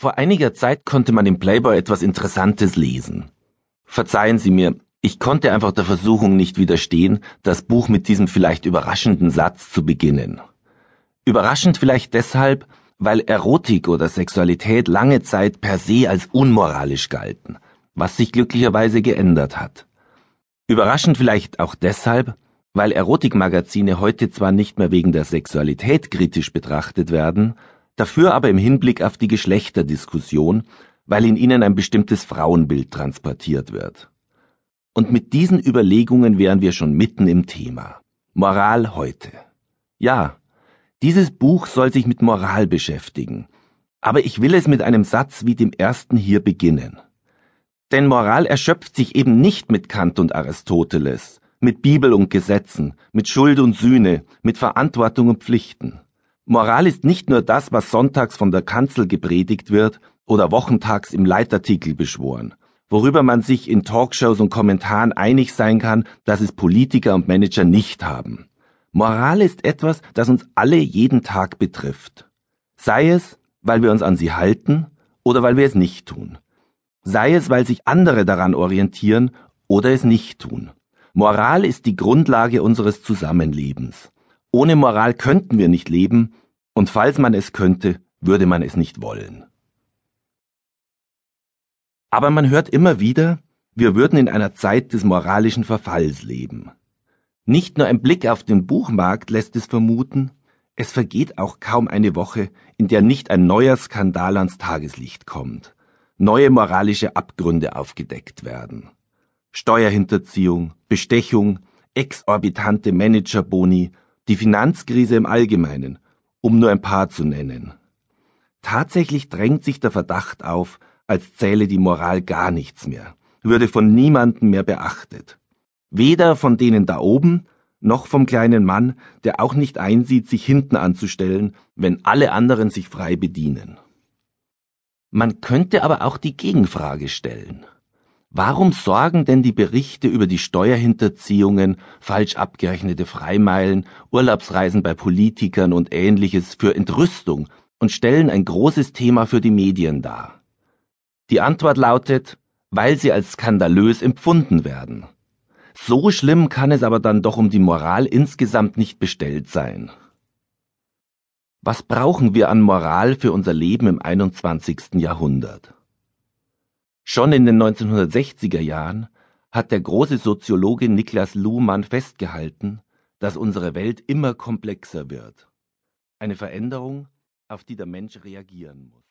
Vor einiger Zeit konnte man im Playboy etwas Interessantes lesen. Verzeihen Sie mir, ich konnte einfach der Versuchung nicht widerstehen, das Buch mit diesem vielleicht überraschenden Satz zu beginnen. Überraschend vielleicht deshalb, weil Erotik oder Sexualität lange Zeit per se als unmoralisch galten, was sich glücklicherweise geändert hat. Überraschend vielleicht auch deshalb, weil Erotikmagazine heute zwar nicht mehr wegen der Sexualität kritisch betrachtet werden, dafür aber im Hinblick auf die Geschlechterdiskussion, weil in ihnen ein bestimmtes Frauenbild transportiert wird. Und mit diesen Überlegungen wären wir schon mitten im Thema. Moral heute. Ja, dieses Buch soll sich mit Moral beschäftigen, aber ich will es mit einem Satz wie dem ersten hier beginnen. Denn Moral erschöpft sich eben nicht mit Kant und Aristoteles, mit Bibel und Gesetzen, mit Schuld und Sühne, mit Verantwortung und Pflichten. Moral ist nicht nur das, was sonntags von der Kanzel gepredigt wird oder wochentags im Leitartikel beschworen, worüber man sich in Talkshows und Kommentaren einig sein kann, dass es Politiker und Manager nicht haben. Moral ist etwas, das uns alle jeden Tag betrifft. Sei es, weil wir uns an sie halten oder weil wir es nicht tun. Sei es, weil sich andere daran orientieren oder es nicht tun. Moral ist die Grundlage unseres Zusammenlebens. Ohne Moral könnten wir nicht leben, und falls man es könnte, würde man es nicht wollen. Aber man hört immer wieder, wir würden in einer Zeit des moralischen Verfalls leben. Nicht nur ein Blick auf den Buchmarkt lässt es vermuten, es vergeht auch kaum eine Woche, in der nicht ein neuer Skandal ans Tageslicht kommt, neue moralische Abgründe aufgedeckt werden. Steuerhinterziehung, Bestechung, exorbitante Managerboni, die Finanzkrise im Allgemeinen, um nur ein paar zu nennen. Tatsächlich drängt sich der Verdacht auf, als zähle die Moral gar nichts mehr, würde von niemandem mehr beachtet. Weder von denen da oben, noch vom kleinen Mann, der auch nicht einsieht, sich hinten anzustellen, wenn alle anderen sich frei bedienen. Man könnte aber auch die Gegenfrage stellen. Warum sorgen denn die Berichte über die Steuerhinterziehungen, falsch abgerechnete Freimeilen, Urlaubsreisen bei Politikern und ähnliches für Entrüstung und stellen ein großes Thema für die Medien dar? Die Antwort lautet, weil sie als skandalös empfunden werden. So schlimm kann es aber dann doch um die Moral insgesamt nicht bestellt sein. Was brauchen wir an Moral für unser Leben im 21. Jahrhundert? Schon in den 1960er Jahren hat der große Soziologe Niklas Luhmann festgehalten, dass unsere Welt immer komplexer wird. Eine Veränderung, auf die der Mensch reagieren muss.